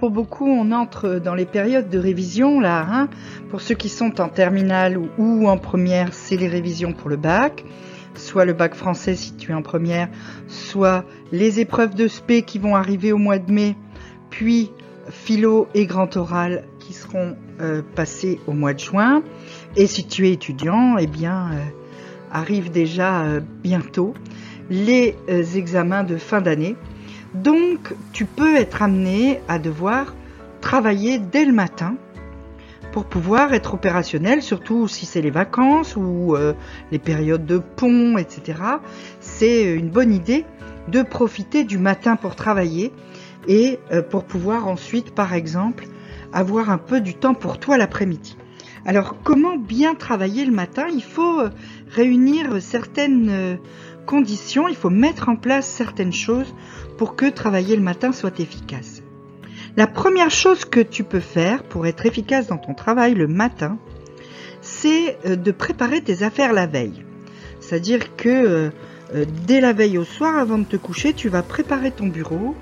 Pour beaucoup, on entre dans les périodes de révision là. Hein. Pour ceux qui sont en terminale ou, en première, c'est les révisions pour le bac, soit le bac français si tu es en première, soit les épreuves de spé qui vont arriver au mois de mai, puis philo et grand oral qui seront euh, passés au mois de juin. Et si tu es étudiant, eh bien, euh, arrive déjà euh, bientôt les examens de fin d'année donc, tu peux être amené à devoir travailler dès le matin pour pouvoir être opérationnel, surtout si c'est les vacances ou euh, les périodes de pont, etc. C'est une bonne idée de profiter du matin pour travailler et euh, pour pouvoir ensuite, par exemple, avoir un peu du temps pour toi l'après-midi. Alors, comment bien travailler le matin? Il faut euh, réunir certaines conditions, il faut mettre en place certaines choses pour que travailler le matin soit efficace. La première chose que tu peux faire pour être efficace dans ton travail le matin, c'est euh, de préparer tes affaires la veille. C'est-à-dire que euh, euh, dès la veille au soir, avant de te coucher, tu vas préparer ton bureau,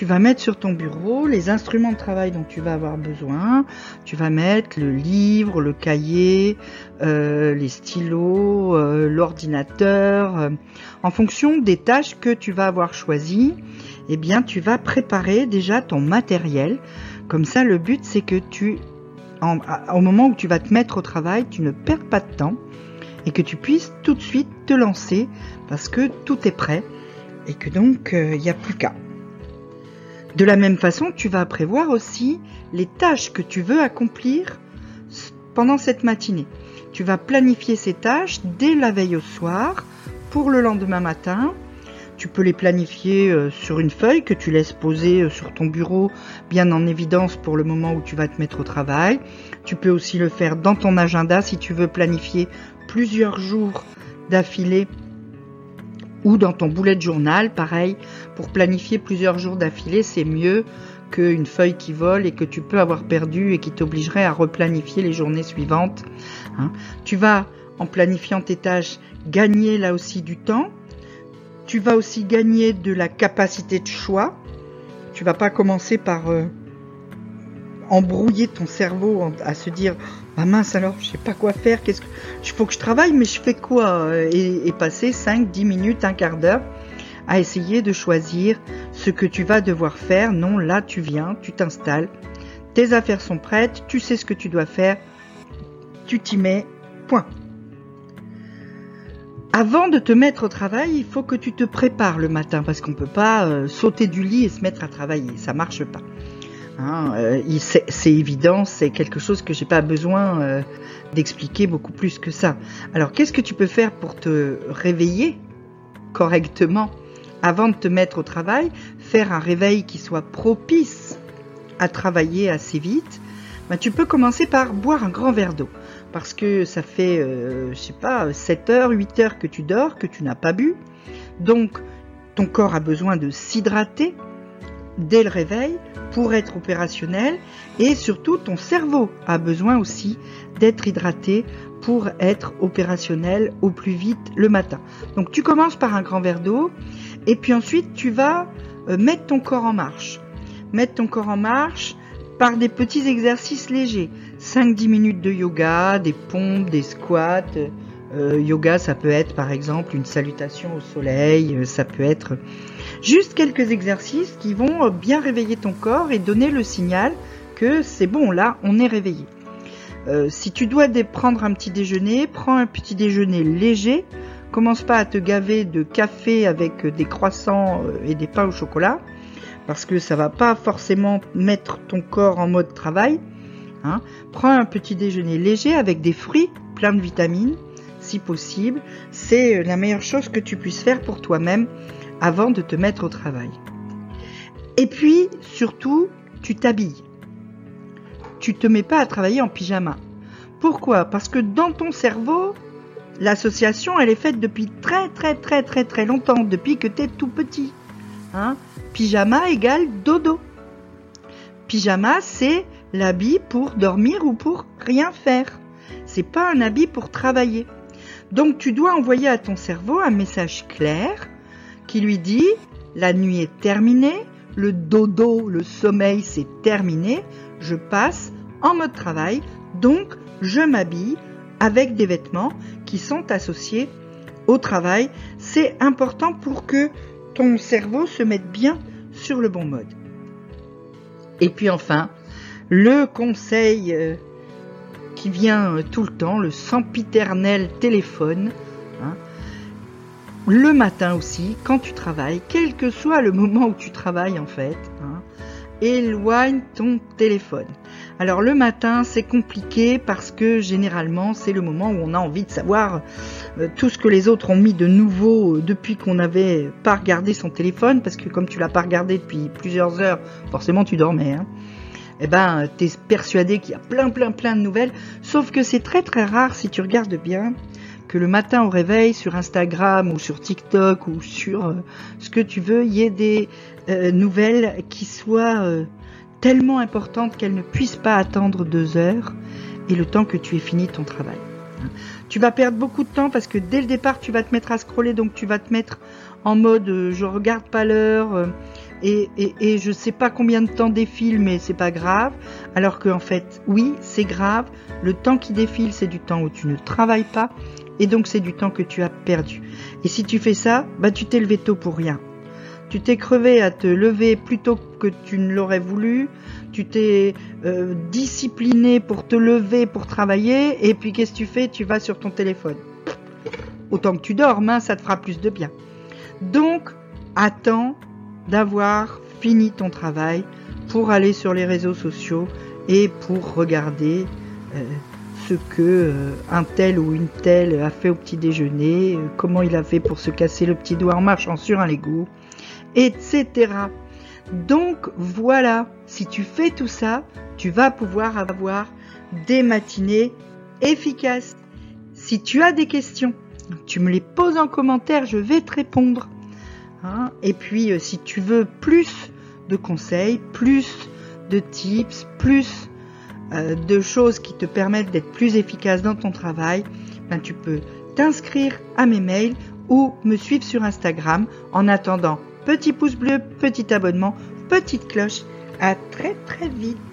tu vas mettre sur ton bureau les instruments de travail dont tu vas avoir besoin. Tu vas mettre le livre, le cahier, euh, les stylos, euh, l'ordinateur. Euh, en fonction des tâches que tu vas avoir choisies, eh bien, tu vas préparer déjà ton matériel. Comme ça, le but, c'est que tu, au moment où tu vas te mettre au travail, tu ne perds pas de temps et que tu puisses tout de suite te lancer parce que tout est prêt et que donc il n'y a plus qu'à. De la même façon, tu vas prévoir aussi les tâches que tu veux accomplir pendant cette matinée. Tu vas planifier ces tâches dès la veille au soir pour le lendemain matin. Tu peux les planifier euh, sur une feuille que tu laisses poser euh, sur ton bureau bien en évidence pour le moment où tu vas te mettre au travail. Tu peux aussi le faire dans ton agenda si tu veux planifier plusieurs jours d'affilée ou dans ton boulet de journal, pareil, pour planifier plusieurs jours d'affilée, c'est mieux qu'une feuille qui vole et que tu peux avoir perdu et qui t'obligerait à replanifier les journées suivantes. Hein. Tu vas, en planifiant tes tâches, gagner là aussi du temps. Tu vas aussi gagner de la capacité de choix. Tu vas pas commencer par euh, embrouiller ton cerveau à se dire ah mince alors, je sais pas quoi faire, qu'est-ce que. Il faut que je travaille, mais je fais quoi et, passer 5, 10 minutes, un quart d'heure à essayer de choisir ce que tu vas devoir faire. Non, là tu viens, tu t'installes, tes affaires sont prêtes, tu sais ce que tu dois faire, tu t'y mets, point. Avant de te mettre au travail, il faut que tu te prépares le matin parce qu'on ne peut pas euh, sauter du lit et se mettre à travailler, ça marche pas. Hein, euh, c'est évident, c'est quelque chose que j'ai pas besoin euh, d'expliquer beaucoup plus que ça. Alors, qu'est-ce que tu peux faire pour te réveiller correctement avant de te mettre au travail Faire un réveil qui soit propice à travailler assez vite? Ben, tu peux commencer par boire un grand verre d'eau. Parce que ça fait, euh, je sais pas, 7 heures, 8 heures que tu dors, que tu n'as pas bu. Donc, ton corps a besoin de s'hydrater dès le réveil pour être opérationnel et surtout ton cerveau a besoin aussi d'être hydraté pour être opérationnel au plus vite le matin. Donc tu commences par un grand verre d'eau et puis ensuite tu vas euh, mettre ton corps en marche. Mettre ton corps en marche par des petits exercices légers. 5-10 minutes de yoga, des pompes, des squats. Euh, yoga, ça peut être par exemple une salutation au soleil, euh, ça peut être Juste quelques exercices qui vont euh, bien réveiller ton corps et donner le signal que c'est bon, là, on est réveillé. Euh, si tu dois prendre un petit déjeuner, prends un petit déjeuner léger. Commence pas à te gaver de café avec des croissants euh, et des pains au chocolat, parce que ça va pas forcément mettre ton corps en mode travail. Hein. Prends un petit déjeuner léger avec des fruits pleins de vitamines, si possible. C'est la meilleure chose que tu puisses faire pour toi-même avant de te mettre au travail. Et puis, surtout, tu t'habilles. Tu te mets pas à travailler en pyjama. Pourquoi? Parce que dans ton cerveau, l'association, elle est faite depuis très très très très très longtemps, depuis que tu es tout petit. Hein Pyjama égale dodo. Pyjama, c'est l'habit pour dormir ou pour rien faire. C'est pas un habit pour travailler. Donc tu dois envoyer à ton cerveau un message clair qui lui dit la nuit est terminée, le dodo, le sommeil c'est terminé, je passe en mode travail, donc je m'habille avec des vêtements qui sont associés au travail. C'est important pour que ton cerveau se mette bien sur le bon mode. Et puis enfin, le conseil euh, qui vient euh, tout le temps, le sempiternel téléphone. Hein. Le matin aussi, quand tu travailles, quel que soit le moment où tu travailles en fait, hein, éloigne ton téléphone. Alors le matin, c'est compliqué parce que généralement, c'est le moment où on a envie de savoir euh, tout ce que les autres ont mis de nouveau euh, depuis qu'on n'avait pas regardé son téléphone, parce que comme tu l'as pas regardé depuis plusieurs heures, forcément tu dormais. Hein, eh ben, tu es persuadé qu'il y a plein, plein, plein de nouvelles. Sauf que c'est très, très rare si tu regardes bien que le matin au réveil sur Instagram ou sur TikTok ou sur euh, ce que tu veux, il y ait des nouvelles qui soient tellement importante qu'elle ne puisse pas attendre deux heures et le temps que tu aies fini ton travail. Tu vas perdre beaucoup de temps parce que dès le départ, tu vas te mettre à scroller, donc tu vas te mettre en mode euh, je regarde pas l'heure euh, et, et, et, je sais pas combien de temps défile, mais c'est pas grave. Alors qu'en fait, oui, c'est grave. Le temps qui défile, c'est du temps où tu ne travailles pas et donc c'est du temps que tu as perdu. Et si tu fais ça, bah tu t'es levé tôt pour rien. Tu t'es crevé à te lever plus tôt que tu ne l'aurais voulu. Tu t'es euh, discipliné pour te lever, pour travailler. Et puis qu'est-ce que tu fais? Tu vas sur ton téléphone. Autant que tu dormes, hein, ça te fera plus de bien. Donc, attends d'avoir fini ton travail pour aller sur les réseaux sociaux et pour regarder euh, ce que euh, un tel ou une telle a fait au petit déjeuner, comment il a fait pour se casser le petit doigt en marchant sur un Lego, etc. Donc voilà, si tu fais tout ça, tu vas pouvoir avoir des matinées efficaces. Si tu as des questions, tu me les poses en commentaire, je vais te répondre. Hein. Et puis euh, si tu veux plus de conseils, plus de tips, plus euh, de choses qui te permettent d'être plus efficace dans ton travail, ben, tu peux t'inscrire à mes mails ou me suivre sur Instagram. En attendant, petit pouce bleu, petit abonnement, petite cloche. À très très vite.